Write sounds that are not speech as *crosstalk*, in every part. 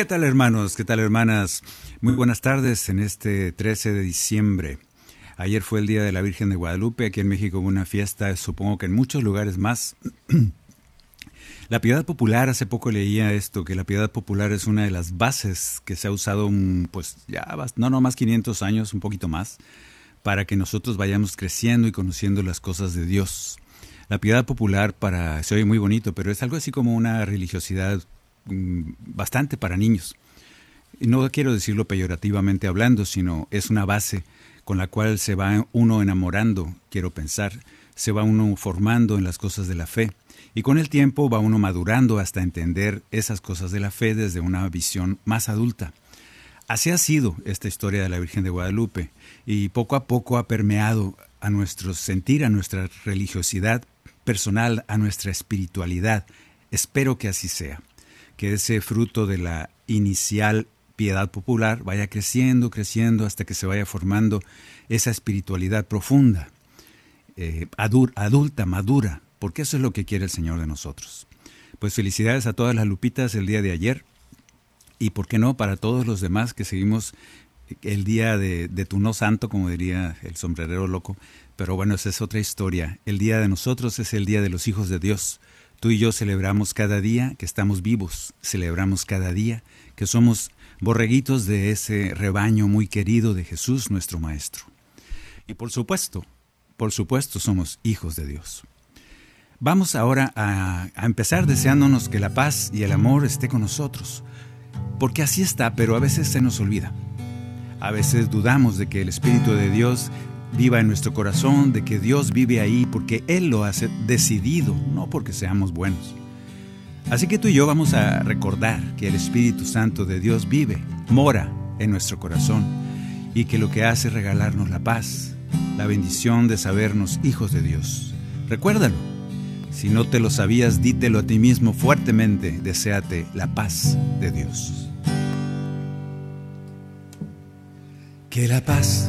¿Qué tal hermanos? ¿Qué tal hermanas? Muy buenas tardes en este 13 de diciembre. Ayer fue el Día de la Virgen de Guadalupe, aquí en México hubo una fiesta, supongo que en muchos lugares más. *clears throat* La piedad popular, hace poco leía esto, que la piedad popular es una de las bases que se ha usado, un, pues ya, no, no más 500 años, un poquito más, para que nosotros vayamos creciendo y conociendo las cosas de Dios. La piedad popular para, se oye muy bonito, pero es algo así como una religiosidad mm, bastante para niños. No quiero decirlo peyorativamente hablando, sino es una base con la cual se va uno enamorando, quiero pensar, se va uno formando en las cosas de la fe. Y con el tiempo va uno madurando hasta entender esas cosas de la fe desde una visión más adulta. Así ha sido esta historia de la Virgen de Guadalupe y poco a poco ha permeado a nuestro sentir, a nuestra religiosidad personal, a nuestra espiritualidad. Espero que así sea, que ese fruto de la inicial piedad popular vaya creciendo, creciendo hasta que se vaya formando esa espiritualidad profunda, eh, adulta, madura, porque eso es lo que quiere el Señor de nosotros. Pues felicidades a todas las lupitas el día de ayer y por qué no para todos los demás que seguimos el día de, de tu no santo, como diría el sombrerero loco, pero bueno, esa es otra historia. El día de nosotros es el día de los hijos de Dios. Tú y yo celebramos cada día que estamos vivos, celebramos cada día que somos borreguitos de ese rebaño muy querido de Jesús, nuestro Maestro. Y por supuesto, por supuesto somos hijos de Dios. Vamos ahora a, empezar deseándonos que la paz y el amor esté con nosotros, porque así está, pero a veces se nos olvida. A veces dudamos de que el Espíritu de Dios viva en nuestro corazón, de que Dios vive ahí porque Él lo ha decidido, no porque seamos buenos. Así que tú y yo vamos a recordar que el Espíritu Santo de Dios vive, mora en nuestro corazón y que lo que hace es regalarnos la paz, la bendición de sabernos hijos de Dios. Recuérdalo. Si no te lo sabías, dítelo a ti mismo fuertemente, deséate la paz de Dios. Que la paz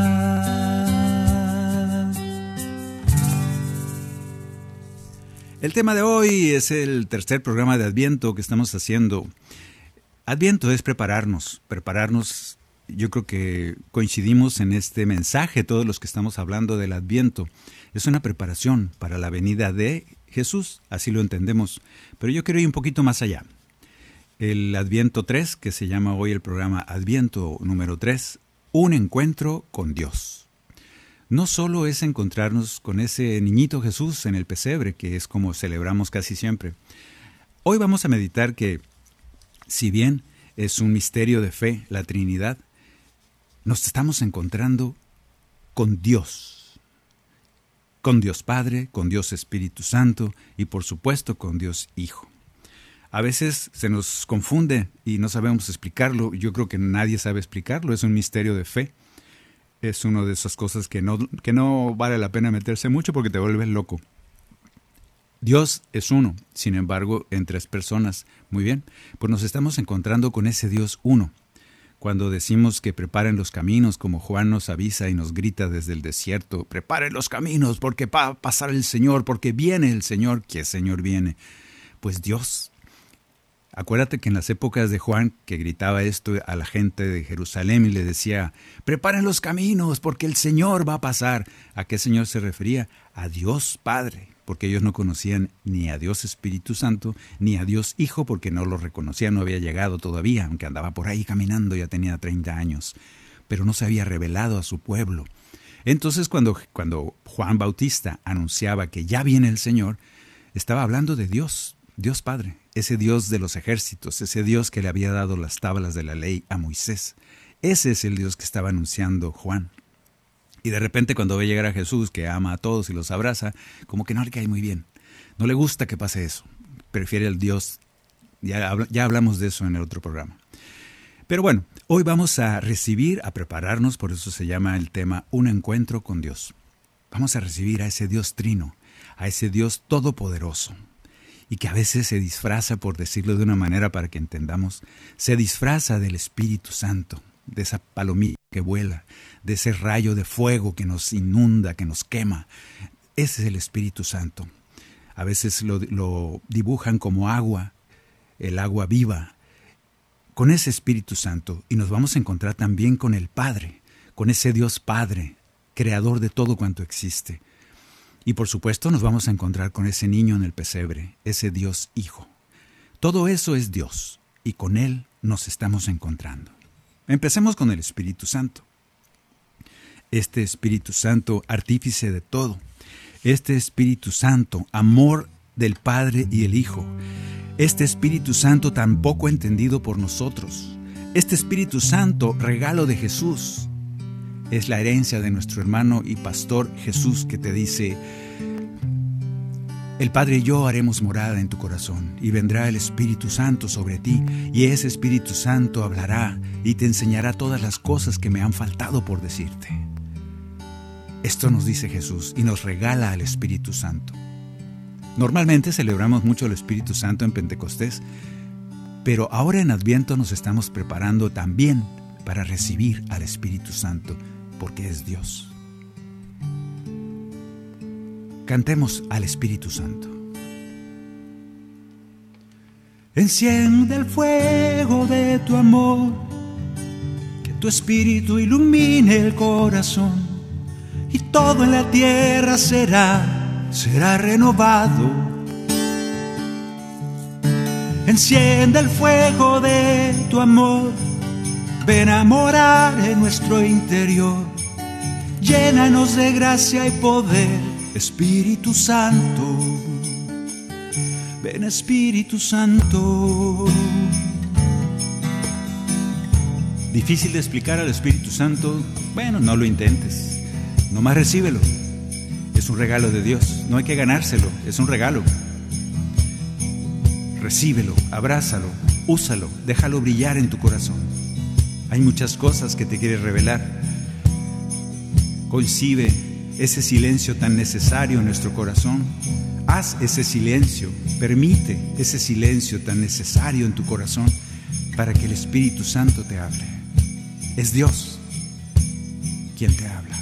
El tema de hoy es el tercer programa de Adviento que estamos haciendo. Adviento es prepararnos, prepararnos. Yo creo que coincidimos en este mensaje, todos los que estamos hablando del Adviento. Es una preparación para la venida de Jesús, así lo entendemos. Pero yo quiero ir un poquito más allá. el Adviento 3, que se llama hoy el programa Adviento número 3, un encuentro con Dios. No solo es encontrarnos con ese niñito Jesús en el pesebre, que es como celebramos casi siempre. Hoy vamos a meditar que, si bien es un misterio de fe, la Trinidad, nos estamos encontrando con Dios. Con Dios Padre, con Dios Espíritu Santo y por supuesto con Dios Hijo a veces se nos confunde y no sabemos explicarlo. Yo creo que nadie sabe explicarlo, es un misterio de fe. Es una de esas cosas que no, que no vale la pena meterse mucho porque te vuelves loco. Dios es uno, sin embargo, en tres personas. Muy bien, pues nos estamos encontrando con ese Dios uno. Cuando decimos que preparen los caminos, como Juan nos avisa y nos grita desde el desierto, preparen los caminos porque va a pasar el Señor, porque viene el Señor, el Señor viene. Pues Dios Acuérdate que en las épocas de Juan, que gritaba esto a la gente de Jerusalén y le decía, preparen los caminos porque el Señor va a pasar. ¿A qué Señor se refería? A Dios Padre, porque ellos no conocían ni a Dios Espíritu Santo, ni a Dios Hijo, porque no lo reconocían, no había llegado todavía, aunque andaba por ahí caminando, ya tenía 30 años, pero no se había revelado a su pueblo. Entonces cuando, cuando Juan Bautista anunciaba que ya viene el Señor, estaba hablando de Dios, Dios Padre, ese Dios de los ejércitos, ese Dios que le había dado las tablas de la ley a Moisés. Ese es el Dios que estaba anunciando Juan. Y de repente cuando ve llegar a Jesús, que ama a todos y los abraza, como que no le cae muy bien. No le gusta que pase eso. Prefiere el Dios. Ya, ya hablamos de eso en el otro programa. Pero bueno, hoy vamos a recibir, a prepararnos, por eso se llama el tema Un encuentro con Dios. Vamos a recibir a ese Dios trino, a ese Dios todopoderoso, y que a veces se disfraza, por decirlo de una manera para que entendamos, se disfraza del Espíritu Santo, de esa palomilla que vuela, de ese rayo de fuego que nos inunda, que nos quema. Ese es el Espíritu Santo. A veces lo, lo dibujan como agua, el agua viva, con ese Espíritu Santo y nos vamos a encontrar también con el Padre, con ese Dios Padre, creador de todo cuanto existe. Y por supuesto nos vamos a encontrar con ese niño en el pesebre, ese Dios Hijo. Todo eso es Dios y con Él nos estamos encontrando. Empecemos con el Espíritu Santo. Este Espíritu Santo, artífice de todo. Este Espíritu Santo, amor del Padre y el Hijo. Este Espíritu Santo tan poco entendido por nosotros. Este Espíritu Santo, regalo de Jesús es la herencia de nuestro hermano y pastor Jesús que te dice, el Padre y yo haremos morada en tu corazón, y vendrá el Espíritu Santo sobre ti, y ese Espíritu Santo hablará y te enseñará todas las cosas que me han faltado por decirte. Esto nos dice Jesús y nos regala al Espíritu Santo. Normalmente celebramos mucho el Espíritu Santo en Pentecostés, pero ahora en Adviento nos estamos preparando también para recibir al Espíritu Santo porque es Dios. Cantemos al Espíritu Santo. Enciende el fuego de tu amor, que tu espíritu ilumine el corazón y todo en la tierra será, será renovado. Enciende el fuego de tu amor, ven a morar en nuestro interior llénanos de gracia y poder, Espíritu Santo. Ven Espíritu Santo. Difícil de explicar al Espíritu Santo, bueno, no lo intentes, nomás recíbelo. Es un regalo de Dios, no hay que ganárselo, es un regalo. Recíbelo, abrázalo, úsalo, déjalo brillar en tu corazón. Hay muchas cosas que te quiere revelar concibe ese silencio tan necesario en nuestro corazón. Haz ese silencio, permite ese silencio tan necesario en tu corazón para que el Espíritu Santo te hable. Es Dios quien te habla.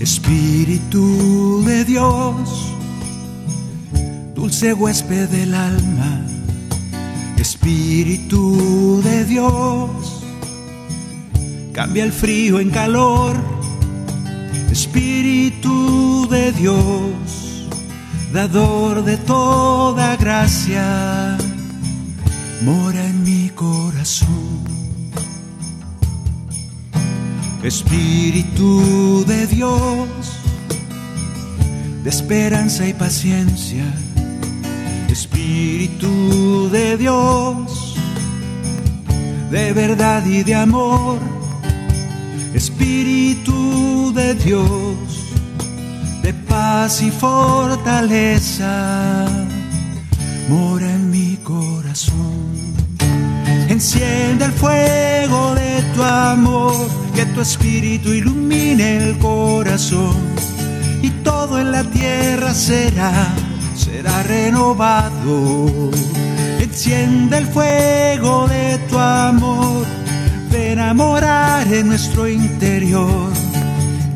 Espíritu de Dios, dulce huésped del alma, Espíritu de Dios cambia el frío en calor, Espíritu de Dios, dador de toda gracia, mora en mi corazón. Espíritu de Dios, de esperanza y paciencia. Espíritu de Dios, de verdad y de amor. Espíritu de Dios, de paz y fortaleza, mora en mi corazón. Enciende el fuego de tu amor, que tu espíritu ilumine el corazón y todo en la tierra será, será renovado. Enciende el fuego de tu amor, morar en nuestro interior.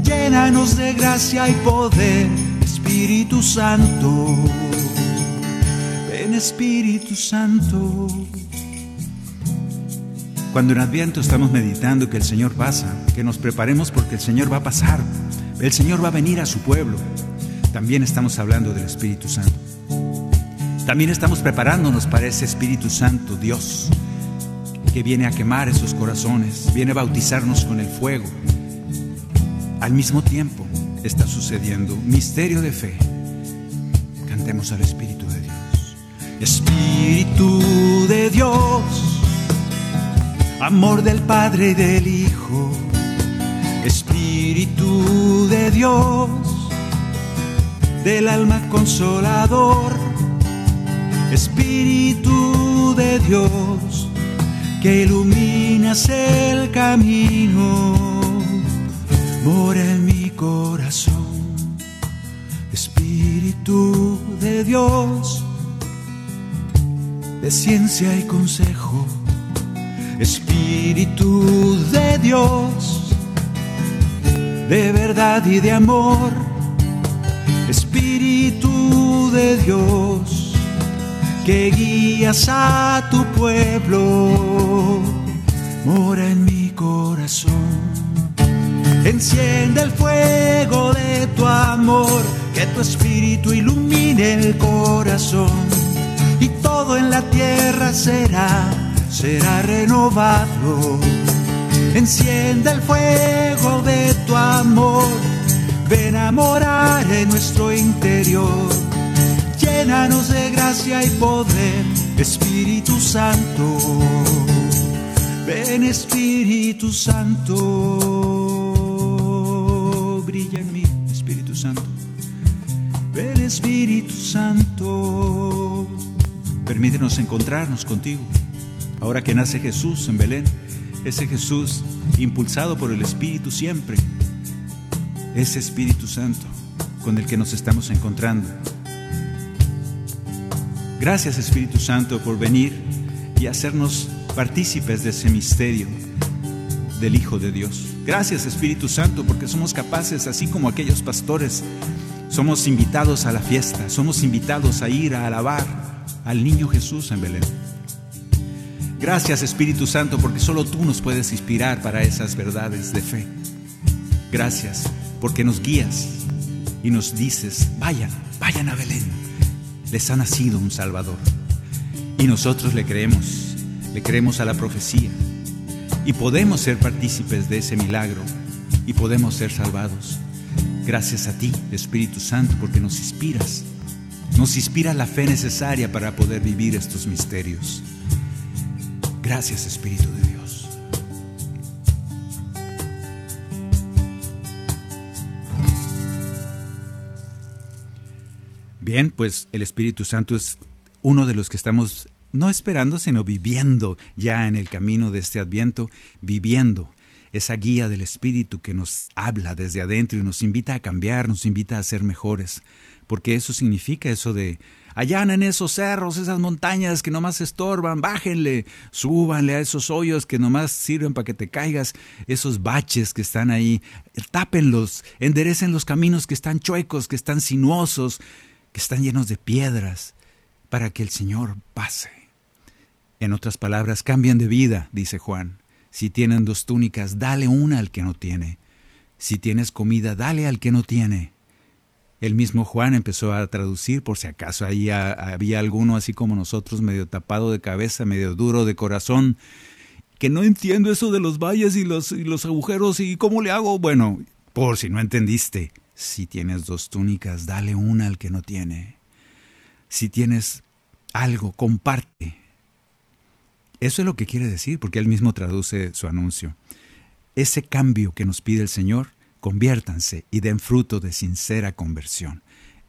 Llénanos de gracia y poder, Espíritu Santo. Ven Espíritu Santo. Cuando en Adviento estamos meditando que el Señor pasa, que nos preparemos porque el Señor va a pasar, el Señor va a venir a su pueblo, también estamos hablando del Espíritu Santo. También estamos preparándonos para ese Espíritu Santo, Dios, que viene a quemar esos corazones, viene a bautizarnos con el fuego. Al mismo tiempo está sucediendo misterio de fe. Cantemos al Espíritu de Dios. Espíritu de Dios amor del Padre y del Hijo, Espíritu de Dios, del alma consolador, Espíritu de Dios, que iluminas el camino, mora en mi corazón, Espíritu de Dios, de ciencia y consejo. Espíritu de Dios, de verdad y de amor, Espíritu de Dios, que guías a tu pueblo, mora en mi corazón. Enciende el fuego de tu amor, que tu espíritu ilumine el corazón, y todo en la tierra será será renovado. Enciende el fuego de tu amor, ven a morar en nuestro interior. Llénanos de gracia y poder, Espíritu Santo. Ven Espíritu Santo, brilla en mí, Espíritu Santo. Ven Espíritu Santo. Permítenos encontrarnos contigo. Ahora que nace Jesús en Belén, ese Jesús impulsado por el Espíritu siempre, ese Espíritu Santo con el que nos estamos encontrando. Gracias Espíritu Santo por venir y hacernos partícipes de ese misterio del Hijo de Dios. Gracias Espíritu Santo porque somos capaces, así como aquellos pastores, somos invitados a la fiesta, somos invitados a ir a alabar al niño Jesús en Belén. Gracias Espíritu Santo porque solo tú nos puedes inspirar para esas verdades de fe. Gracias porque nos guías y nos dices, vayan, vayan a Belén. Les ha nacido un Salvador. Y nosotros le creemos, le creemos a la profecía. Y podemos ser partícipes de ese milagro y podemos ser salvados. Gracias a ti, Espíritu Santo, porque nos inspiras. Nos inspira la fe necesaria para poder vivir estos misterios. Gracias Espíritu de Bien, pues el Espíritu Santo es uno de los que estamos no esperando, sino viviendo ya en el camino de este adviento, viviendo esa guía del Espíritu que nos habla desde adentro y nos invita a cambiar, nos invita a ser mejores, porque eso significa eso de Allá en esos cerros, esas montañas que nomás estorban, bájenle, súbanle a esos hoyos que nomás sirven para que te caigas, esos baches que están ahí, tápenlos, enderecen los caminos que están chuecos, que están sinuosos, que están llenos de piedras, para que el Señor pase. En otras palabras, cambien de vida, dice Juan. Si tienen dos túnicas, dale una al que no tiene. Si tienes comida, dale al que no tiene. El mismo Juan empezó a traducir por si acaso había alguno así como nosotros, medio tapado de cabeza, medio duro de corazón, que no entiendo eso de los valles y los, y los agujeros y cómo le hago. Bueno, por si no entendiste, si tienes dos túnicas, dale una al que no tiene. Si tienes algo, comparte. Eso es lo que quiere decir, porque él mismo traduce su anuncio. Ese cambio que nos pide el Señor conviértanse y den fruto de sincera conversión.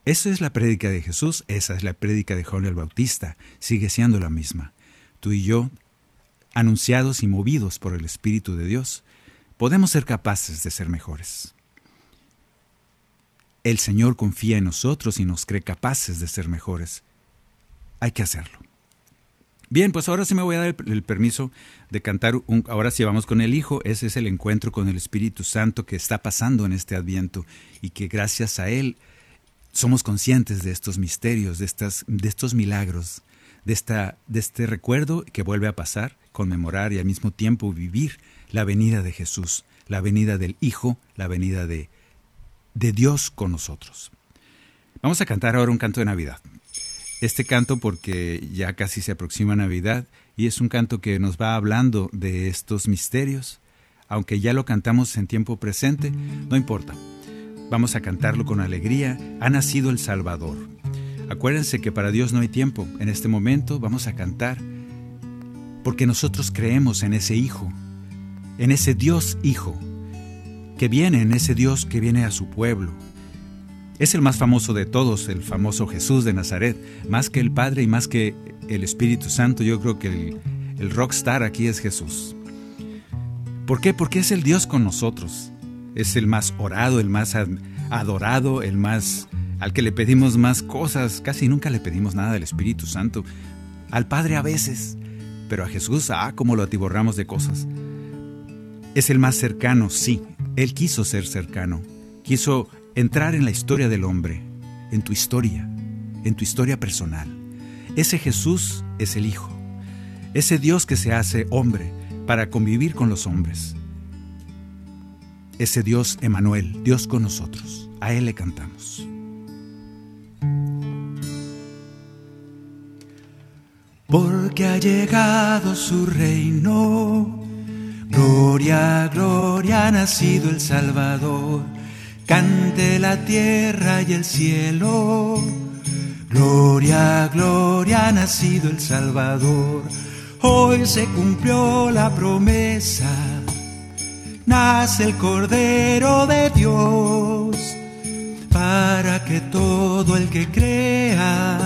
Esa es la prédica de Jesús, esa es la prédica de Juan el Bautista, sigue siendo la misma. Tú y yo, anunciados y movidos por el Espíritu de Dios, podemos ser capaces de ser mejores. El Señor confía en nosotros y nos cree capaces de ser mejores. Hay que hacerlo. Bien, pues ahora sí me voy a dar el, permiso de cantar, ahora sí vamos con el Hijo, ese es el encuentro con el Espíritu Santo que está pasando en este adviento y que gracias a Él somos conscientes de estos misterios, de, estas, de estos milagros, de, esta, de este recuerdo que vuelve a pasar, conmemorar y al mismo tiempo vivir la venida de Jesús, la venida del Hijo, la venida de, de Dios con nosotros. Vamos a cantar ahora un canto de Navidad este canto porque ya casi se aproxima Navidad y es un canto que nos va hablando de estos misterios. Aunque ya lo cantamos en tiempo presente, no importa. Vamos a cantarlo con alegría. Ha nacido el Salvador. Acuérdense que para Dios no hay tiempo. En este momento vamos a cantar porque nosotros creemos en ese Hijo, en ese Dios Hijo, que viene, en ese Dios que viene a su pueblo, es el más famoso de todos, el famoso Jesús de Nazaret. Más que el Padre y más que el Espíritu Santo, yo creo que el, el rockstar aquí es Jesús. ¿Por qué? Porque es el Dios con nosotros. Es el más orado, el más adorado, el más al que le pedimos más cosas. Casi nunca le pedimos nada del Espíritu Santo. Al Padre a veces, pero a Jesús, ah, como lo atiborramos de cosas. Es el más cercano, sí. Él quiso ser cercano. Quiso entrar en la historia del hombre, en tu historia, en tu historia personal. Ese Jesús es el Hijo, ese Dios que se hace hombre para convivir con los hombres. Ese Dios Emanuel, Dios con nosotros. A Él le cantamos. Porque ha llegado su reino, gloria, gloria, ha nacido el Salvador cante la tierra y el cielo. Gloria, gloria, ha nacido el Salvador. Hoy se cumplió la promesa. Nace el Cordero de Dios para que todo el que crea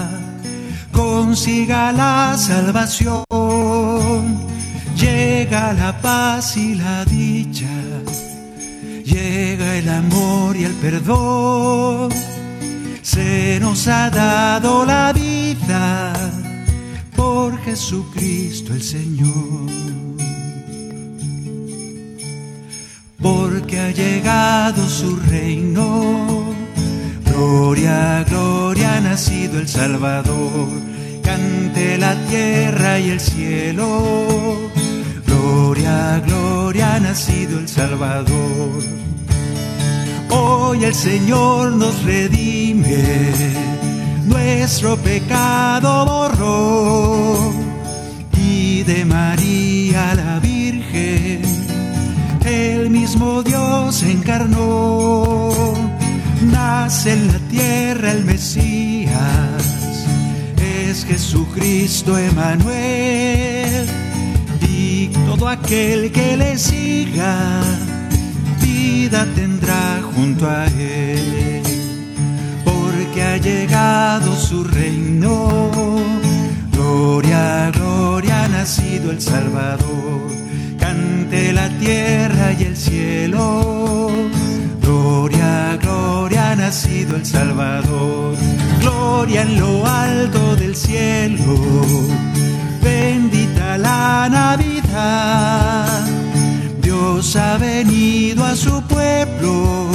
consiga la salvación. Llega la paz y la dicha llega el amor y el perdón. Se nos ha dado la vida por Jesucristo el Señor. Porque ha llegado su reino. Gloria, gloria, ha nacido el Salvador. Cante la tierra y el cielo Gloria, gloria, ha nacido el Salvador. Hoy el Señor nos redime, nuestro pecado borró. Y de María la Virgen, el mismo Dios encarnó. Nace en la tierra el Mesías, es Jesucristo Emanuel todo aquel que le siga, vida tendrá junto a él, porque ha llegado su reino. Gloria, gloria, ha nacido el Salvador. Cante la tierra y el cielo. Gloria, gloria, ha nacido el Salvador. Gloria en lo alto del cielo. Bendita la Navidad Dios ha venido a su pueblo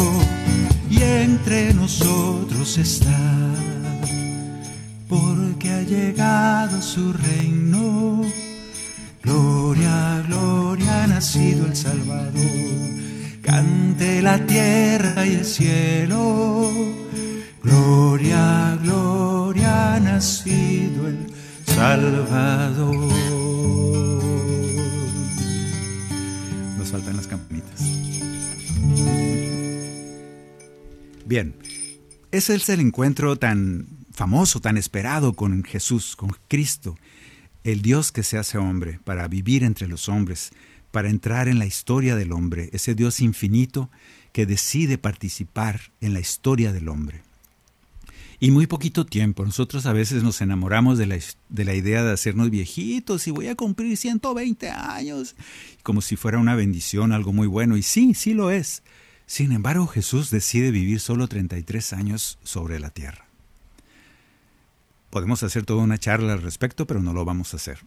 y entre nosotros está, porque ha llegado su reino. Gloria, gloria, ha nacido el Salvador. Cante la tierra y el cielo. Gloria, gloria, ha nacido el Salvador. Bien, ese es el encuentro tan famoso, tan esperado con Jesús, con Cristo, el Dios que se hace hombre para vivir entre los hombres, para entrar en la historia del hombre, ese Dios infinito que decide participar en la historia del hombre. Y muy poquito tiempo, nosotros a veces nos enamoramos de la, de la, idea de hacernos viejitos y voy a cumplir 120 años, como si fuera una bendición, algo muy bueno. Y sí, sí lo es. Sin embargo, Jesús decide vivir solo 33 años sobre la tierra. Podemos hacer toda una charla al respecto, pero no lo vamos a hacer.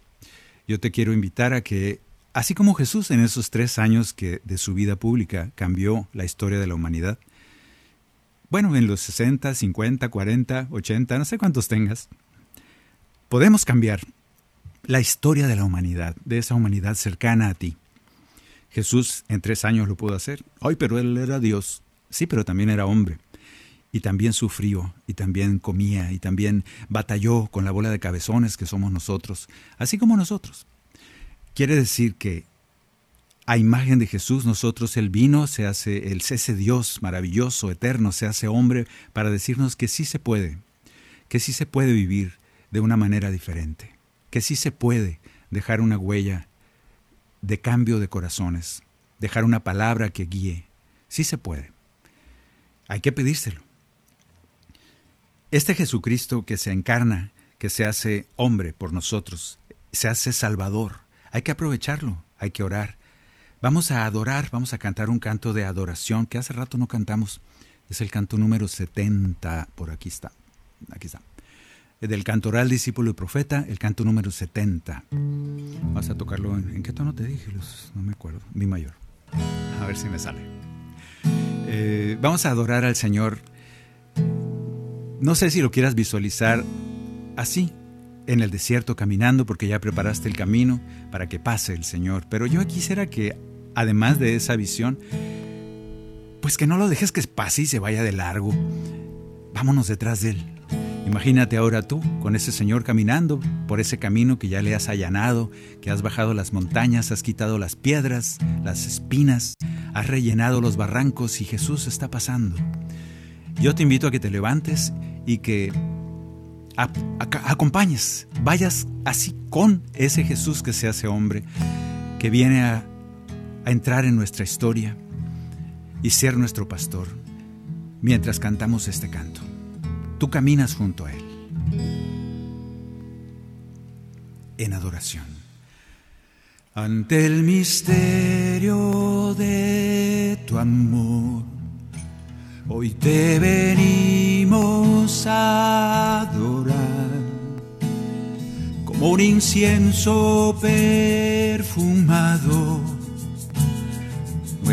Yo te quiero invitar a que Así como Jesús en esos tres años que de su vida pública cambió la historia de la humanidad, bueno, en los 60, 50, 40, 80, no sé cuántos tengas, podemos cambiar la historia de la humanidad, de esa humanidad cercana a ti. Jesús en tres años lo pudo hacer. Ay, pero él era Dios. Sí, pero también era hombre. Y también sufrió, y también comía, y también batalló con la bola de cabezones que somos nosotros, así como nosotros. Quiere decir que a imagen de Jesús nosotros el vino se hace, el ese Dios maravilloso, eterno, se hace hombre para decirnos que sí se puede, que sí se puede vivir de una manera diferente, que sí se puede dejar una huella de cambio de corazones, dejar una palabra que guíe, sí se puede. Hay que pedírselo. Este Jesucristo que se encarna, que se hace hombre por nosotros, se hace salvador, hay que aprovecharlo, hay que orar. Vamos a adorar, vamos a cantar un canto de adoración que hace rato no cantamos. Es el canto número 70, por aquí está. Aquí está. Del cantoral discípulo y profeta, el canto número 70. Vas a tocarlo en, qué tono te dije, no me acuerdo. Mi mayor. A ver si me sale. Eh, vamos a adorar al Señor. No sé si lo quieras visualizar así, en el desierto caminando porque ya preparaste el camino para que pase el Señor. Pero yo quisiera que, además de esa visión, pues que no lo dejes que pase y se vaya de largo. Vámonos detrás de Él. Imagínate ahora tú con ese Señor caminando por ese camino que ya le has allanado, que has bajado las montañas, has quitado las piedras, las espinas, has rellenado los barrancos y Jesús está pasando. Yo te invito a que te levantes y que acompañes, vayas así con ese Jesús que se hace hombre, que viene a, a entrar en nuestra historia y ser nuestro pastor mientras cantamos este canto. Tú caminas junto a Él en adoración. Ante el misterio de tu amor Hoy te venimos a adorar como un incienso perfumado.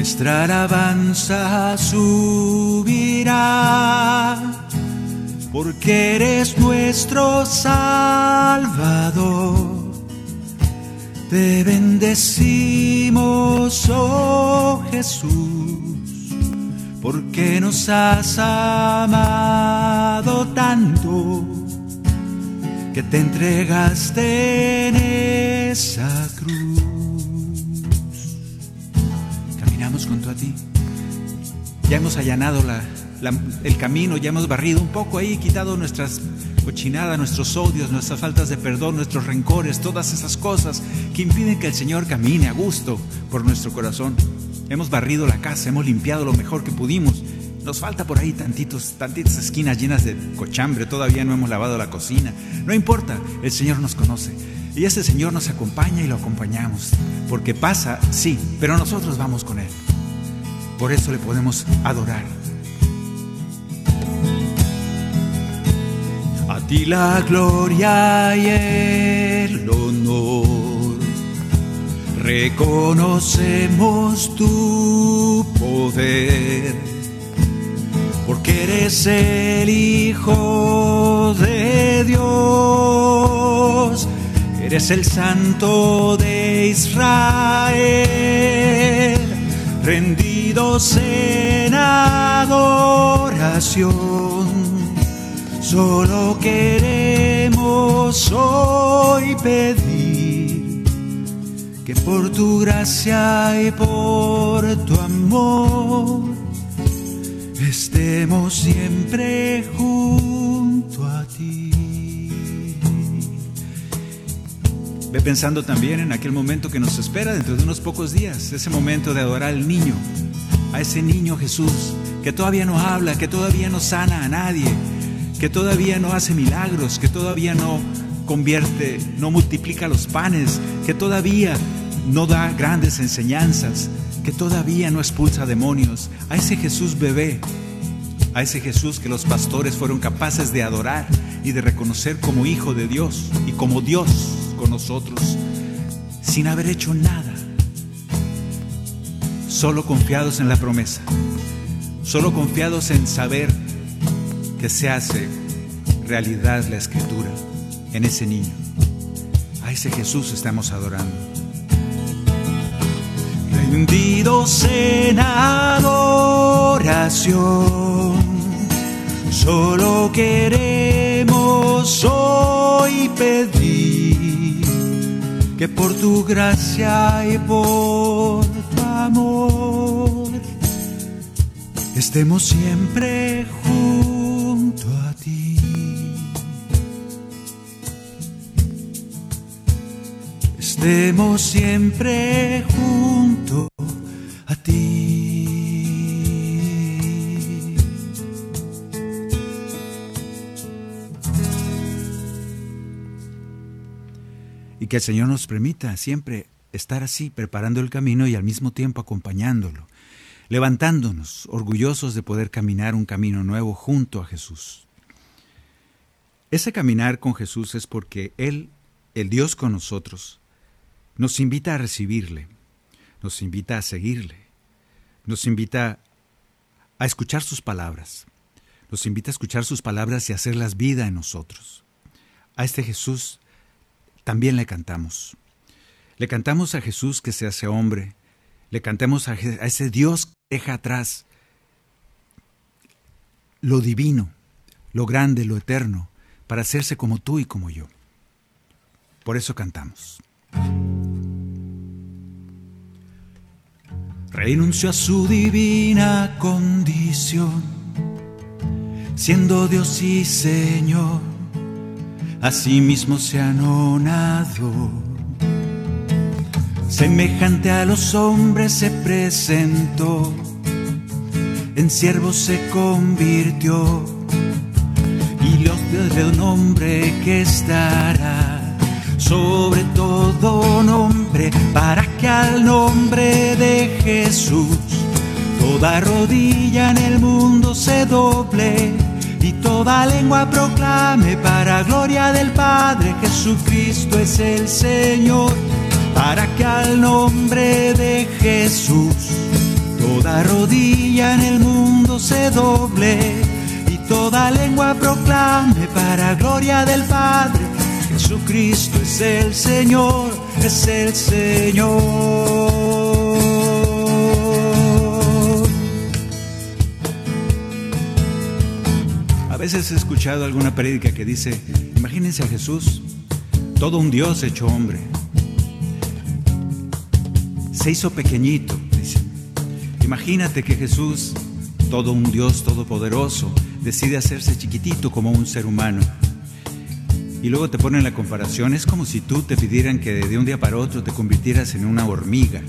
Nuestra alabanza subirá porque eres nuestro Salvador. Te bendecimos, oh Jesús porque nos has amado tanto que te entregaste en esa cruz. Ya hemos allanado el camino, ya hemos barrido un poco ahí, quitado nuestras cochinadas, nuestros odios, nuestras faltas de perdón, nuestros rencores, todas esas cosas que impiden que el Señor camine a gusto por nuestro corazón. Hemos barrido la casa, hemos limpiado lo mejor que pudimos. Nos falta por ahí tantitos, tantitas esquinas llenas de cochambre, todavía no hemos lavado la cocina. No importa, el Señor nos conoce. Y ese Señor nos acompaña y lo acompañamos. Porque pasa, sí, pero nosotros vamos con Él. Por eso le podemos adorar. A ti la gloria y el honor. Reconocemos tu poder, porque eres el Hijo de Dios, eres el Santo de Israel, rendidos en adoración. Solo queremos hoy pedir que por tu gracia y por tu amor estemos siempre junto Ve pensando también en aquel momento que nos espera dentro de unos pocos días, ese momento de adorar al niño, a ese niño Jesús, que todavía no habla, que todavía no sana a nadie, que todavía no hace milagros, que todavía no convierte, no multiplica los panes, que todavía no da grandes enseñanzas, que todavía no expulsa demonios, a ese Jesús bebé, a ese Jesús que los pastores fueron capaces de adorar y de reconocer como Hijo de Dios y como Dios con nosotros, sin haber hecho nada, solo confiados en la promesa, solo confiados en saber que se hace realidad la escritura en ese niño. A ese Jesús estamos adorando. Rendidos en adoración, solo queremos hoy pedir que por tu gracia y por tu amor estemos siempre juntos a ti. Estemos siempre junto que el Señor nos permita siempre estar así, preparando el camino y al mismo tiempo acompañándolo levantándonos, orgullosos de poder caminar un camino nuevo junto a Jesús. Ese caminar con Jesús es porque Él, el Dios con nosotros, nos invita a recibirle, nos invita a seguirle, nos invita a escuchar sus palabras, nos invita a escuchar sus palabras y hacerlas vida en nosotros. A este Jesús también le cantamos. Le cantamos a Jesús que se hace hombre, le cantamos a, ese Dios deja atrás lo divino, lo grande, lo eterno, para hacerse como tú y como yo. Por eso cantamos. Renunció a su divina condición, siendo Dios y Señor, mismo se anonadó semejante a los hombres se presentó, en siervo se convirtió. Y los de un hombre que estará sobre todo nombre, para que al nombre de Jesús toda rodilla en el mundo se doble y toda lengua proclame para gloria del Padre Jesucristo es el Señor para que al nombre de Jesús toda rodilla en el mundo se doble y toda lengua proclame para gloria del Padre. Jesucristo es el Señor, es el Señor. Veces he escuchado alguna prédica que dice, imagínense a Jesús, todo un Dios hecho hombre se hizo pequeñito, dice. Imagínate que Jesús, todo un Dios todopoderoso, decide hacerse chiquitito como un ser humano. Y luego te ponen la comparación, es como si tú te pidieran que de un día para otro te convirtieras en una hormiga.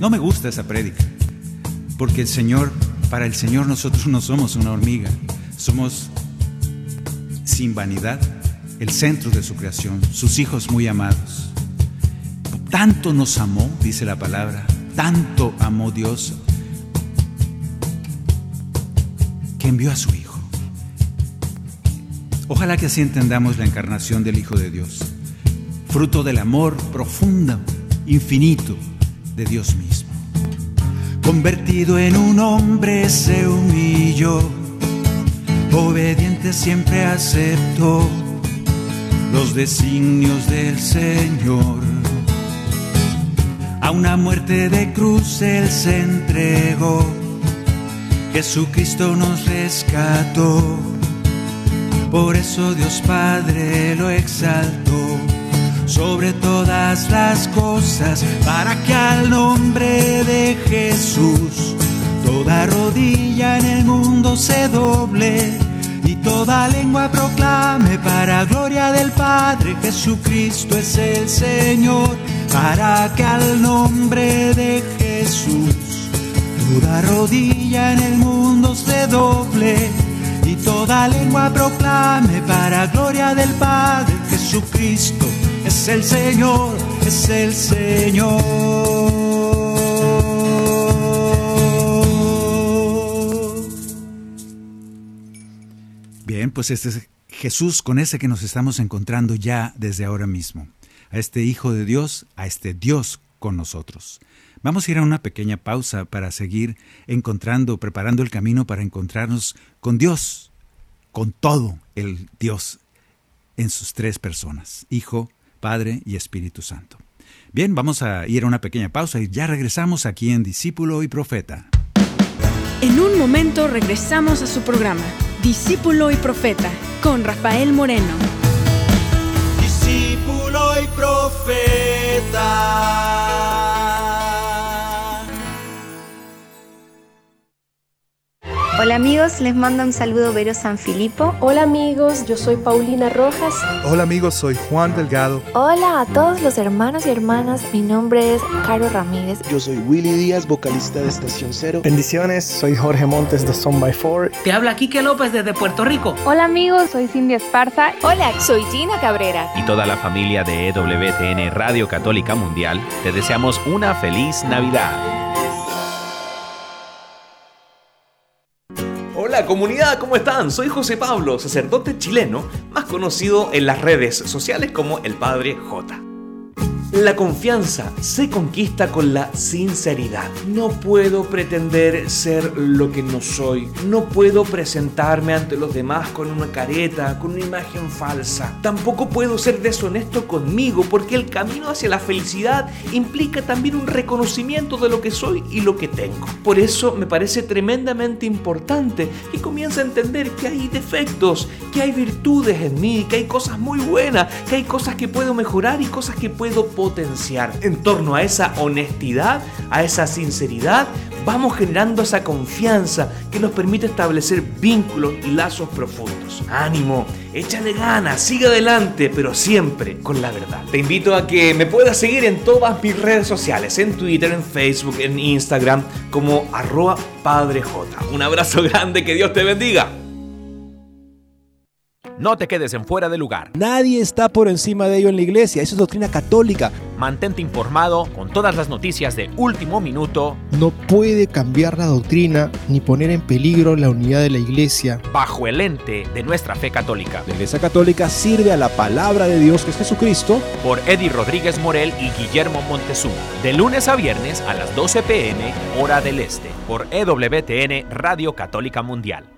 No me gusta esa prédica, porque el Señor, para el Señor nosotros no somos una hormiga, somos sin vanidad el centro de su creación, sus hijos muy amados. Tanto nos amó, dice la palabra, tanto amó Dios, que envió a su Hijo. Ojalá que así entendamos la encarnación del Hijo de Dios, fruto del amor profundo, infinito de Dios mismo. Convertido en un hombre se humilló, obediente siempre aceptó los designios del Señor a una muerte de cruz Él se entregó. Jesucristo nos rescató Por eso Dios Padre lo exaltó sobre todas las cosas, para que al nombre de Jesús toda rodilla en el mundo se doble y toda lengua proclame para gloria del Padre Jesucristo es el Señor, para que al nombre de Jesús toda rodilla en el mundo se doble y toda lengua proclame para gloria del Padre Jesucristo es el Señor, es el Señor. Pues este es Jesús con ese que nos estamos encontrando ya desde ahora mismo. A este Hijo de Dios, a este Dios con nosotros. Vamos a ir a una pequeña pausa para seguir encontrando, preparando el camino para encontrarnos con Dios, con todo el Dios en sus tres personas, Hijo, Padre y Espíritu Santo. Bien, vamos a ir a una pequeña pausa y ya regresamos aquí en Discípulo y Profeta. En un momento regresamos a su programa, Discípulo y Profeta, con Rafael Moreno. Discípulo y Profeta. Hola amigos, les mando un saludo Vero San Filipo. Hola amigos, yo soy Paulina Rojas. Hola amigos, soy Juan Delgado. Hola a todos los hermanos y hermanas, mi nombre es Caro Ramírez. Yo soy Willy Díaz, vocalista de Estación Cero. Bendiciones, soy Jorge Montes de Son by Four. Te habla Quique López desde Puerto Rico. Hola amigos, soy Cindy Esparza. Hola, soy Gina Cabrera. Y toda la familia de EWTN Radio Católica Mundial, te deseamos una feliz Navidad. Hola comunidad, ¿cómo están? Soy José Pablo, sacerdote chileno, más conocido en las redes sociales como el Padre J. La confianza se conquista con la sinceridad. No puedo pretender ser lo que no soy. No puedo presentarme ante los demás con una careta, con una imagen falsa. Tampoco puedo ser deshonesto conmigo porque el camino hacia la felicidad implica también un reconocimiento de lo que soy y lo que tengo. Por eso me parece tremendamente importante que comience a entender que hay defectos, que hay virtudes en mí, que hay cosas muy buenas, que hay cosas que puedo mejorar y cosas que puedo potenciar. En torno a esa honestidad, a esa sinceridad, vamos generando esa confianza que nos permite establecer vínculos y lazos profundos. Ánimo, échale ganas, sigue adelante, pero siempre con la verdad. Te invito a que me puedas seguir en todas mis redes sociales, en Twitter, en Facebook, en Instagram, como arroba. Un abrazo *laughs* grande, que Dios te bendiga. No te quedes en fuera de lugar. Nadie está por encima de ello en la iglesia. Eso es doctrina católica. Mantente informado con todas las noticias de último minuto. No puede cambiar la doctrina ni poner en peligro la unidad de la iglesia. Bajo el ente de nuestra fe católica. La iglesia católica sirve a la palabra de Dios que es Jesucristo. Por Eddie Rodríguez Morel y Guillermo Montezuma. De lunes a viernes a las 12 pm, hora del este. Por EWTN Radio Católica Mundial.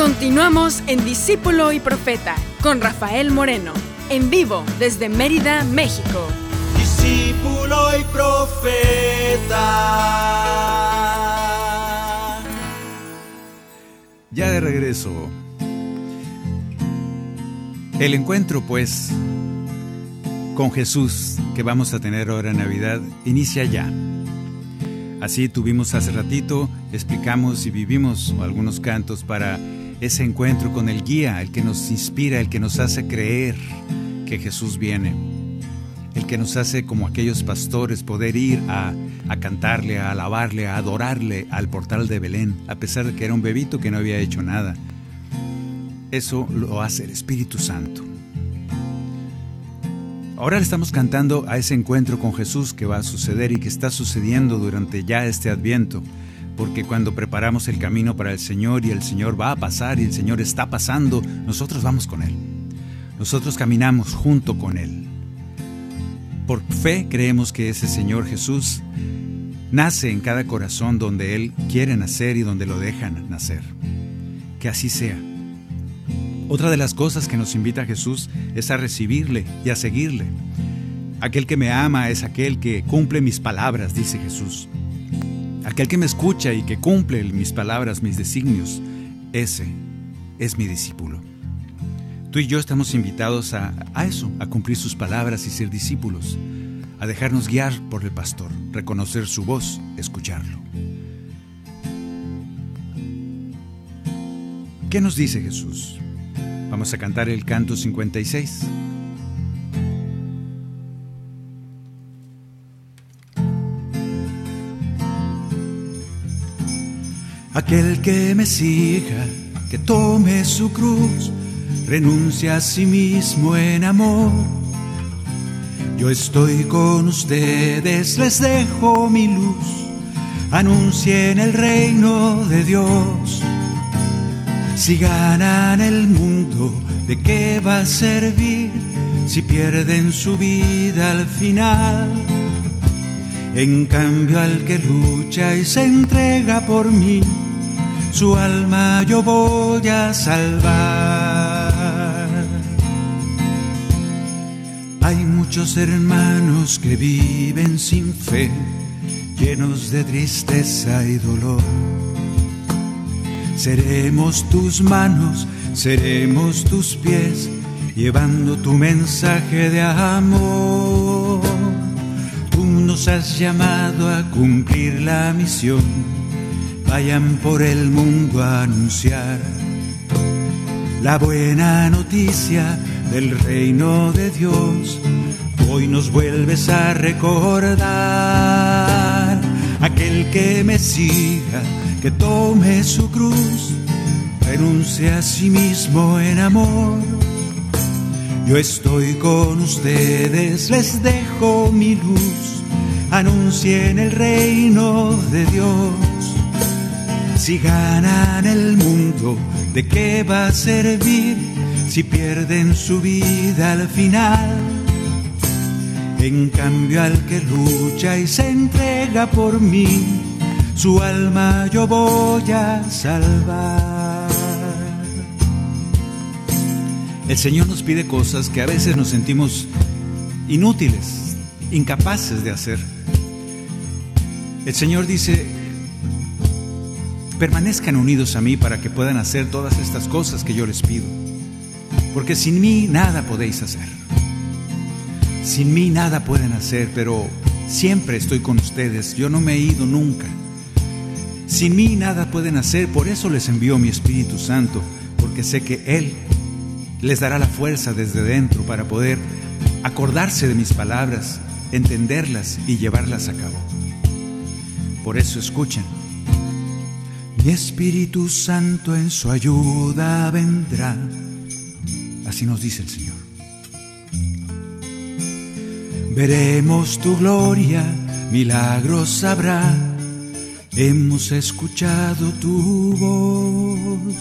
Continuamos en Discípulo y Profeta con Rafael Moreno, en vivo desde Mérida, México. Discípulo y Profeta. Ya de regreso. El encuentro, pues, con Jesús que vamos a tener ahora en Navidad inicia ya. Así tuvimos hace ratito, explicamos y vivimos algunos cantos para ese encuentro con el guía, el que nos inspira, el que nos hace creer que Jesús viene, el que nos hace como aquellos pastores poder ir a, a, cantarle, a alabarle, a adorarle al portal de Belén, a pesar de que era un bebito que no había hecho nada. Eso lo hace el Espíritu Santo. Ahora le estamos cantando a ese encuentro con Jesús que va a suceder y que está sucediendo durante ya este adviento porque cuando preparamos el camino para el Señor y el Señor va a pasar y el Señor está pasando, nosotros vamos con Él. Nosotros caminamos junto con Él. Por fe creemos que ese Señor Jesús nace en cada corazón donde Él quiere nacer y donde lo dejan nacer. Que así sea. Otra de las cosas que nos invita Jesús es a recibirle y a seguirle. Aquel que me ama es aquel que cumple mis palabras, dice Jesús. Aquel que me escucha y que cumple mis palabras, mis designios, ese es mi discípulo. Tú y yo estamos invitados a, a, eso, a cumplir sus palabras y ser discípulos, a dejarnos guiar por el pastor, reconocer su voz, escucharlo. ¿Qué nos dice Jesús? Vamos a cantar el canto 56. Aquel que me siga, que tome su cruz, renuncia a sí mismo en amor. Yo estoy con ustedes, les dejo mi luz, anuncien el reino de Dios. Si ganan el mundo, ¿de qué va a servir si pierden su vida al final? En cambio al que lucha y se entrega por mí, su alma yo voy a salvar. Hay muchos hermanos que viven sin fe, llenos de tristeza y dolor. Seremos tus manos, seremos tus pies, llevando tu mensaje de amor. Tú nos has llamado a cumplir la misión, vayan por el mundo a anunciar la buena noticia del reino de Dios. Hoy nos vuelves a recordar aquel que me siga que tome su cruz, renuncie a sí mismo en amor. Yo estoy con ustedes, les dejo mi luz, anuncien el reino de Dios. Si ganan el mundo, ¿de qué va a servir si pierden su vida al final? En cambio al que lucha y se entrega por mí, su alma yo voy a salvar. El Señor nos pide cosas que a veces nos sentimos inútiles, incapaces de hacer. El Señor dice, permanezcan unidos a mí para que puedan hacer todas estas cosas que yo les pido, porque sin mí nada podéis hacer. Sin mí nada pueden hacer, pero siempre estoy con ustedes, yo no me he ido nunca. Sin mí nada pueden hacer, por eso les envío mi Espíritu Santo, porque sé que Él les dará la fuerza desde dentro para poder acordarse de mis palabras, entenderlas y llevarlas a cabo. Por eso escuchen. Mi Espíritu Santo en su ayuda vendrá. Así nos dice el Señor. Veremos tu gloria, milagros habrá. Hemos escuchado tu voz.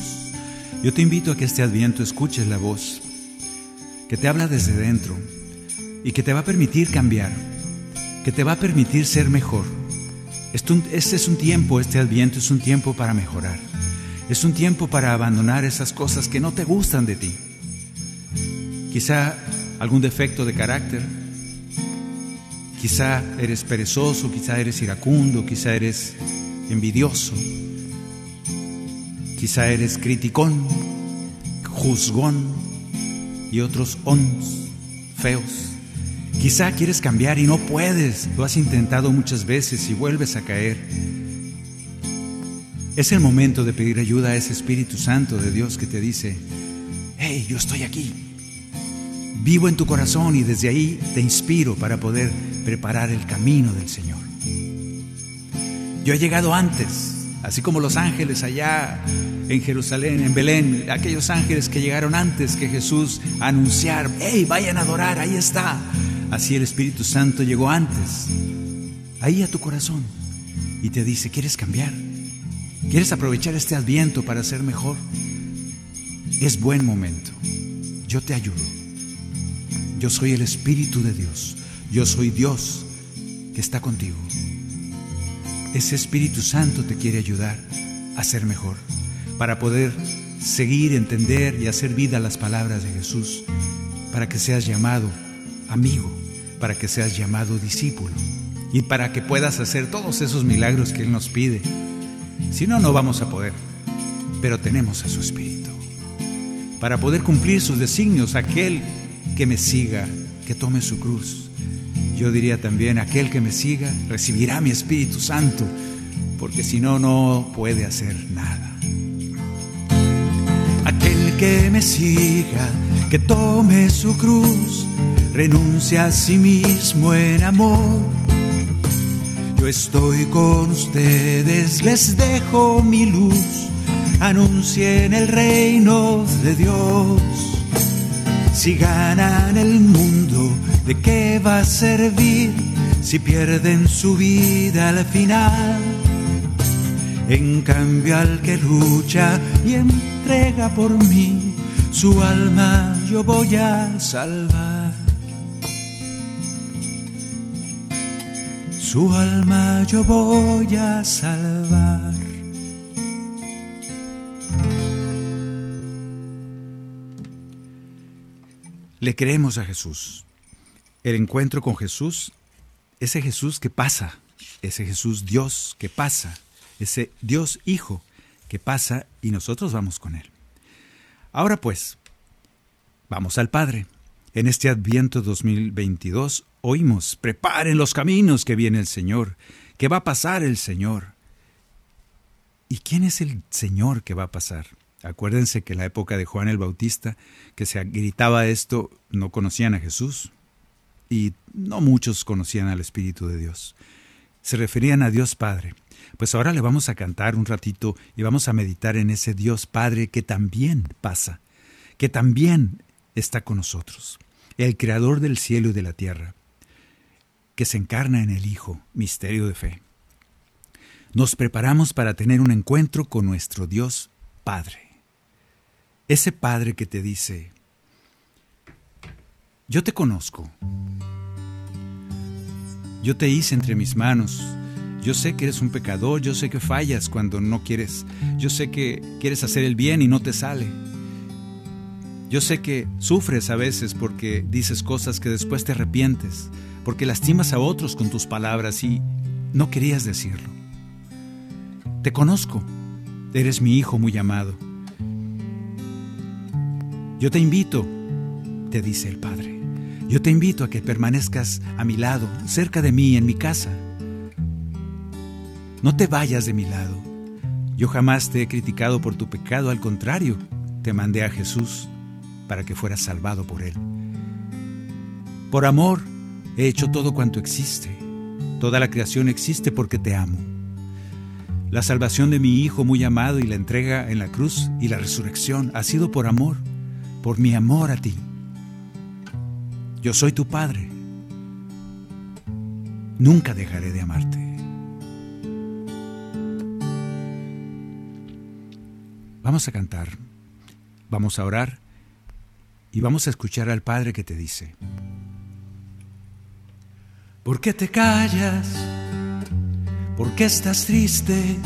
Yo te invito a que este adviento escuches la voz que te habla desde dentro y que te va a permitir cambiar, que te va a permitir ser mejor. Este es un tiempo, este adviento es un tiempo para mejorar. Es un tiempo para abandonar esas cosas que no te gustan de ti. Quizá algún defecto de carácter, quizá eres perezoso, quizá eres iracundo, quizá eres envidioso, quizá eres criticón, juzgón y otros ons feos. Quizá quieres cambiar y no puedes, lo has intentado muchas veces y vuelves a caer. Es el momento de pedir ayuda a ese Espíritu Santo de Dios que te dice, hey, yo estoy aquí, vivo en tu corazón y desde ahí te inspiro para poder preparar el camino del Señor. Yo he llegado antes, así como los ángeles allá en Jerusalén, en Belén, aquellos ángeles que llegaron antes que Jesús a anunciar, hey, vayan a adorar, ahí está. Así el Espíritu Santo llegó antes, ahí a tu corazón, y te dice, ¿quieres cambiar? ¿Quieres aprovechar este adviento para ser mejor? Es buen momento. Yo te ayudo. Yo soy el Espíritu de Dios. Yo soy Dios que está contigo. Ese Espíritu Santo te quiere ayudar a ser mejor, para poder seguir, entender y hacer vida las palabras de Jesús, para que seas llamado amigo, para que seas llamado discípulo y para que puedas hacer todos esos milagros que Él nos pide. Si no, no vamos a poder, pero tenemos a su Espíritu. Para poder cumplir sus designios, aquel que me siga, que tome su cruz, yo diría también, aquel que me siga recibirá mi Espíritu Santo, porque si no, no puede hacer nada. Aquel que me siga, que tome su cruz, renuncia a sí mismo en amor. Yo estoy con ustedes, les dejo mi luz, anuncien el reino de Dios. Si ganan el mundo, ¿de qué va a servir si pierden su vida al final? En cambio al que lucha y entrega por mí, su alma yo voy a salvar. Su alma yo voy a salvar. Le creemos a Jesús. El encuentro con Jesús, ese Jesús que pasa, ese Jesús Dios que pasa, ese Dios Hijo que pasa y nosotros vamos con Él. Ahora pues, vamos al Padre. En este Adviento 2022 oímos, preparen los caminos que viene el Señor, que va a pasar el Señor. ¿Y quién es el Señor que va a pasar? Acuérdense que en la época de Juan el Bautista, que se gritaba esto, no conocían a Jesús y no muchos conocían al Espíritu de Dios. Se referían a Dios Padre. Pues ahora le vamos a cantar un ratito y vamos a meditar en ese Dios Padre que también pasa, que también está con nosotros, el Creador del cielo y de la tierra, que se encarna en el Hijo, misterio de fe. Nos preparamos para tener un encuentro con nuestro Dios Padre. Ese Padre que te dice, yo te conozco, yo te hice entre mis manos, yo sé que eres un pecador, yo sé que fallas cuando no quieres, yo sé que quieres hacer el bien y no te sale. Yo sé que sufres a veces porque dices cosas que después te arrepientes, porque lastimas a otros con tus palabras y no querías decirlo. Te conozco, eres mi hijo muy amado. Yo te invito, te dice el Padre, yo te invito a que permanezcas a mi lado, cerca de mí, en mi casa. No te vayas de mi lado. Yo jamás te he criticado por tu pecado, al contrario, te mandé a Jesús para que fueras salvado por Él. Por amor he hecho todo cuanto existe. Toda la creación existe porque te amo. La salvación de mi Hijo muy amado y la entrega en la cruz y la resurrección ha sido por amor por mi amor a ti. Yo soy tu Padre. Nunca dejaré de amarte. Vamos a cantar, vamos a orar y vamos a escuchar al Padre que te dice, ¿por qué te callas? ¿Por qué estás triste?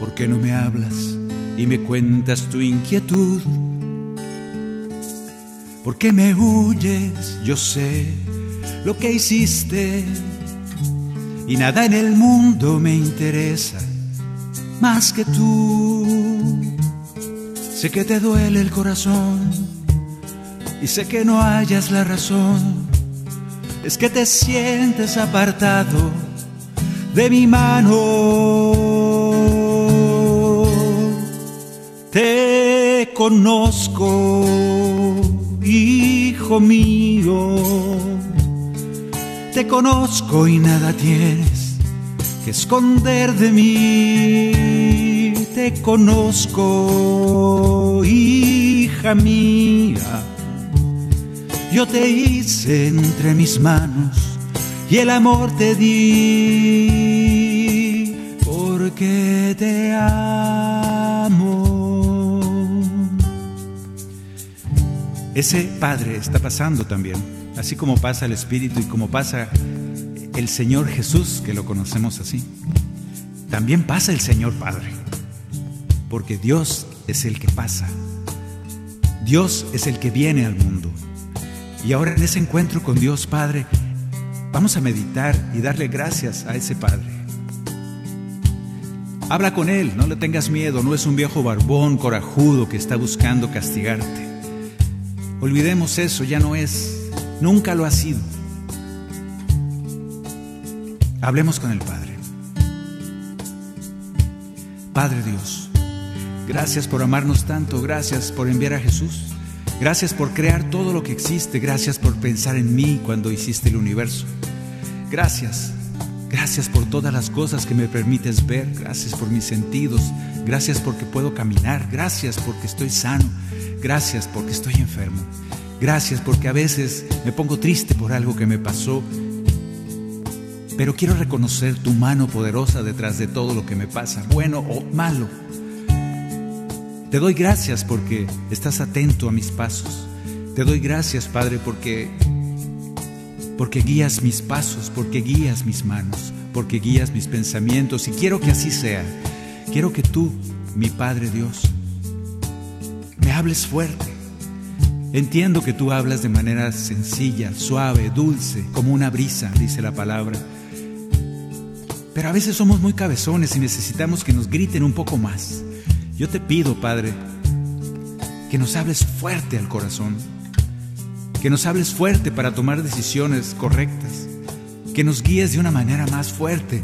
¿Por qué no me hablas y me cuentas tu inquietud? ¿Por qué me huyes? Yo sé lo que hiciste y nada en el mundo me interesa más que tú. Sé que te duele el corazón y sé que no hayas la razón. Es que te sientes apartado de mi mano. Te conozco hijo mío. Te conozco y nada tienes que esconder de mí. Te conozco, hija mía. Yo te hice entre mis manos y el amor te di. ¿Por porque te amo. Ese Padre está pasando también, así como pasa el Espíritu y como pasa el Señor Jesús, que lo conocemos así. También pasa el Señor Padre, porque Dios es el que pasa. Dios es el que viene al mundo. Y ahora en ese encuentro con Dios Padre, vamos a meditar y darle gracias a ese Padre. Habla con Él, no le tengas miedo, no es un viejo barbón corajudo que está buscando castigarte. Olvidemos eso, ya no es, nunca lo ha sido. Hablemos con el Padre. Padre Dios, gracias por amarnos tanto, gracias por enviar a Jesús. Gracias por crear todo lo que existe. Gracias por pensar en mí cuando hiciste el universo. Gracias. Gracias por todas las cosas que me permites ver. Gracias por mis sentidos. Gracias porque puedo caminar. Gracias porque estoy sano. Gracias porque estoy enfermo. Gracias porque a veces me pongo triste por algo que me pasó. Pero quiero reconocer tu mano poderosa detrás de todo lo que me pasa, bueno o malo. Te doy gracias porque estás atento a mis pasos. Te doy gracias, Padre, porque porque guías mis pasos, porque guías mis manos, porque guías mis pensamientos y quiero que así sea. Quiero que tú, mi Padre Dios, me hables fuerte. Entiendo que tú hablas de manera sencilla, suave, dulce, como una brisa, dice la palabra. Pero a veces somos muy cabezones y necesitamos que nos griten un poco más. Yo te pido, Padre, que nos hables fuerte al corazón, que nos hables fuerte para tomar decisiones correctas, que nos guíes de una manera más fuerte,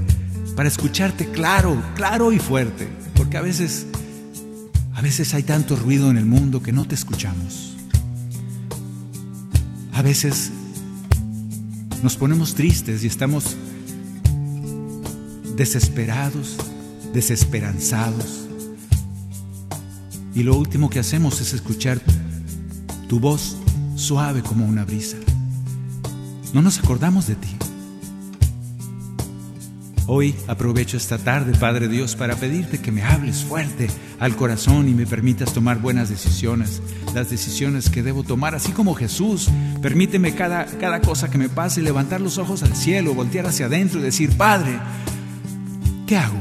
para escucharte claro, claro y fuerte, porque a veces, a veces hay tanto ruido en el mundo que no te escuchamos. A veces nos ponemos tristes y estamos desesperados, desesperanzados y lo último que hacemos es escuchar tu voz suave como una brisa. No nos acordamos de ti. Hoy aprovecho esta tarde, Padre Dios, para pedirte que me hables fuerte al corazón y me permitas tomar buenas decisiones, las decisiones que debo tomar, así como Jesús. Permíteme cada, cada cosa que me pase, levantar los ojos al cielo, voltear hacia adentro y decir, Padre, ¿qué hago?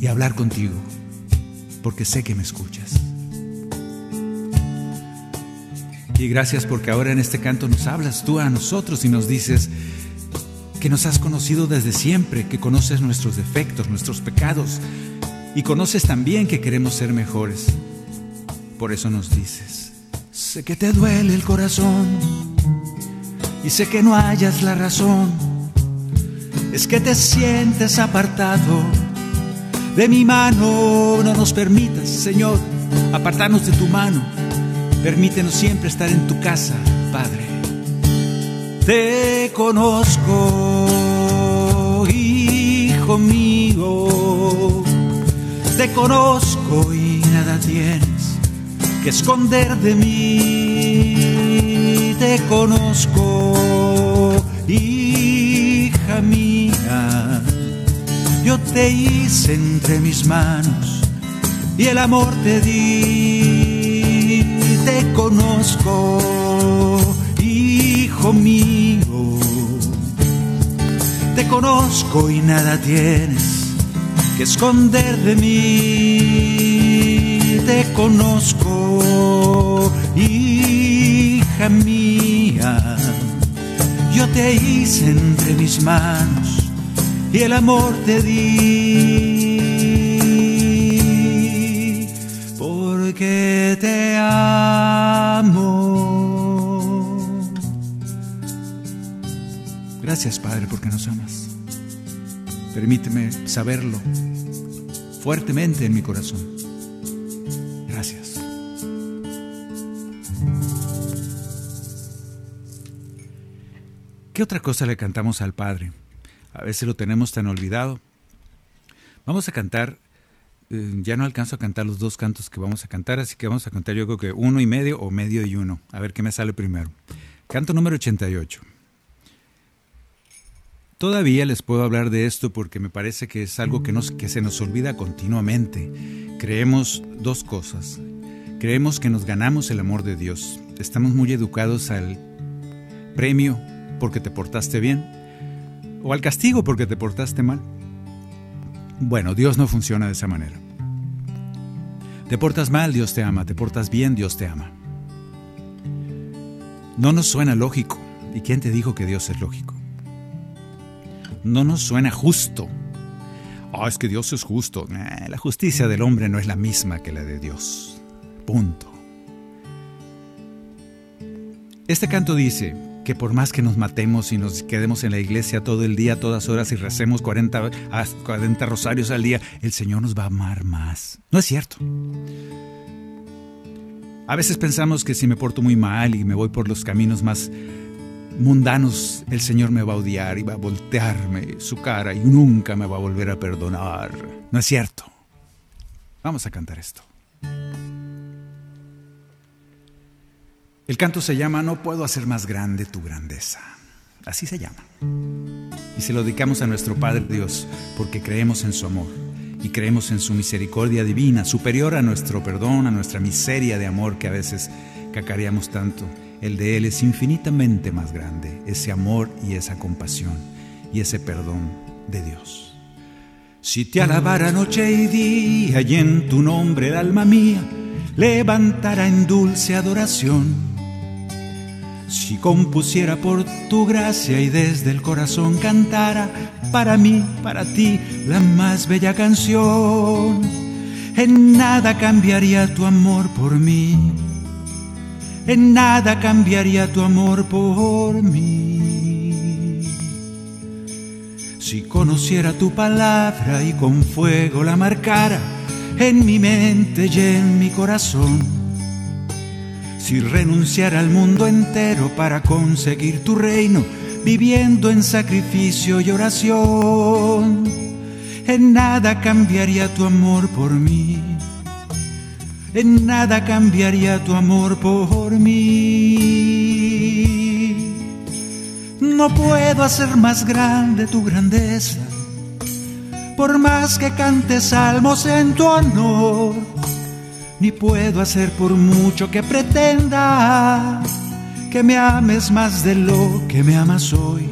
Y hablar contigo porque sé que me escuchas. Y gracias porque ahora en este canto nos hablas tú a nosotros y nos dices que nos has conocido desde siempre, que conoces nuestros defectos, nuestros pecados y conoces también que queremos ser mejores. Por eso nos dices, sé que te duele el corazón y sé que no hayas la razón, es que te sientes apartado de mi mano. No nos permitas, Señor, apartarnos de tu mano. Permítenos siempre estar en tu casa, Padre. Te conozco, hijo mío. Te conozco y nada tienes que esconder de mí. Te conozco, te hice entre mis manos y el amor te di, te conozco, hijo mío, te conozco y nada tienes que esconder de mí, te conozco, hija mía, yo te hice entre mis manos y el amor te di porque te amo. Gracias Padre porque nos amas. Permíteme saberlo fuertemente en mi corazón. Gracias. ¿Qué otra cosa le cantamos al Padre? A veces lo tenemos tan olvidado. Vamos a cantar, eh, ya no alcanzo a cantar los dos cantos que vamos a cantar, así que vamos a cantar yo creo que uno y medio o medio y uno. A ver qué me sale primero. Canto número 88. Todavía les puedo hablar de esto porque me parece que es algo que, nos, que se nos olvida continuamente. Creemos dos cosas. Creemos que nos ganamos el amor de Dios. Estamos muy educados al premio porque te portaste bien o al castigo porque te portaste mal. Bueno, Dios no funciona de esa manera. Te portas mal, Dios te ama. Te portas bien, Dios te ama. No nos suena lógico. ¿Y quién te dijo que Dios es lógico? no nos suena justo. Ah, es que Dios es justo. la justicia del hombre no es la misma que la de Dios. Punto. Este canto dice que por más que nos matemos y nos quedemos en la iglesia todo el día, todas horas y recemos 40, 40 rosarios al día, el Señor nos va a amar más. No es cierto. A veces pensamos que si me porto muy mal y me voy por los caminos más mundanos el Señor me va a odiar y va a voltearme su cara y nunca me va a volver a perdonar. No es cierto. Vamos a cantar esto. El canto se llama No puedo hacer más grande tu grandeza. Así se llama. Y se lo dedicamos a nuestro Padre Dios porque creemos en su amor y creemos en su misericordia divina, superior a nuestro perdón, a nuestra miseria de amor que a veces cacareamos tanto el de Él es infinitamente más grande, ese amor y esa compasión y ese perdón de Dios. Si te alabara noche y día y en tu nombre el alma mía levantara en dulce adoración, si compusiera por tu gracia y desde el corazón cantara para mí, para ti, la más bella canción, en nada cambiaría tu amor por mí en nada cambiaría tu amor por mí. Si conociera tu palabra y con fuego la marcara en mi mente y en mi corazón, si renunciara al mundo entero para conseguir tu reino, viviendo en sacrificio y oración, en nada cambiaría tu amor por mí en nada cambiaría tu amor por mí. No puedo hacer más grande tu grandeza, por más que cante salmos en tu honor, ni puedo hacer por mucho que pretenda que me ames más de lo que me amas hoy.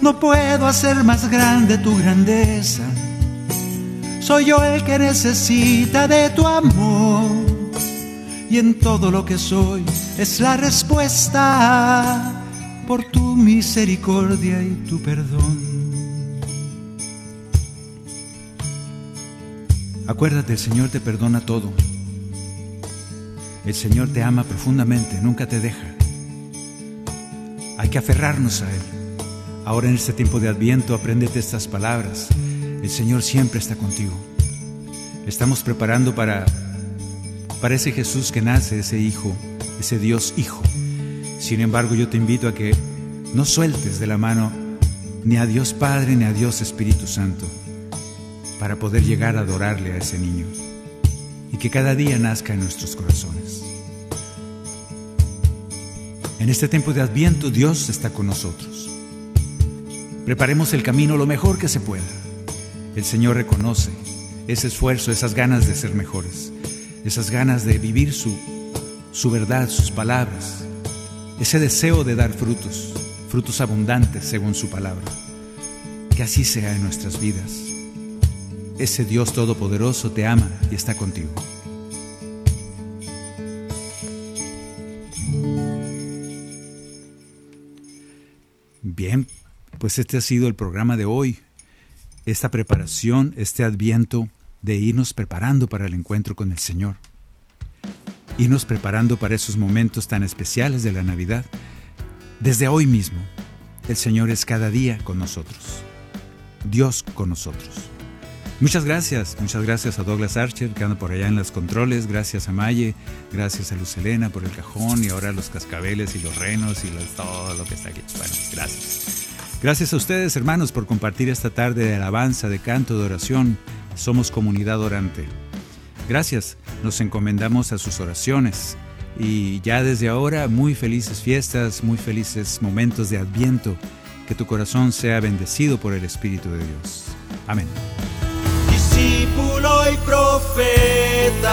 No puedo hacer más grande tu grandeza soy yo el que necesita de tu amor. Y en todo lo que soy es la respuesta por tu misericordia y tu perdón. Acuérdate, el Señor te perdona todo. El Señor te ama profundamente, nunca te deja. Hay que aferrarnos a Él. Ahora en este tiempo de Adviento, apréndete estas palabras. El Señor siempre está contigo. Estamos preparando para, para ese Jesús que nace, ese Hijo, ese Dios Hijo. Sin embargo, yo te invito a que no sueltes de la mano ni a Dios Padre ni a Dios Espíritu Santo para poder llegar a adorarle a ese niño y que cada día nazca en nuestros corazones. En este tiempo de Adviento Dios está con nosotros. Preparemos el camino lo mejor que se pueda el Señor reconoce ese esfuerzo, esas ganas de ser mejores, esas ganas de vivir su, su verdad, sus palabras, ese deseo de dar frutos, frutos abundantes según su palabra. Que así sea en nuestras vidas. Ese Dios Todopoderoso te ama y está contigo. Bien, pues este ha sido el programa de hoy esta preparación, este adviento de irnos preparando para el encuentro con el Señor. Irnos preparando para esos momentos tan especiales de la Navidad. Desde hoy mismo, el Señor es cada día con nosotros. Dios con nosotros. Muchas gracias, muchas gracias a Douglas Archer que anda por allá en los controles, gracias a Maye, gracias a Luz Elena por el cajón y ahora los cascabeles y los renos y todo lo que está aquí. Bueno, gracias. Gracias a ustedes, hermanos, por compartir esta tarde de alabanza, de canto, de oración. Somos comunidad orante. Gracias, nos encomendamos a sus oraciones. Y ya desde ahora, muy felices fiestas, muy felices momentos de adviento. que tu corazón sea bendecido por el Espíritu de Dios. Amén. Discípulo y profeta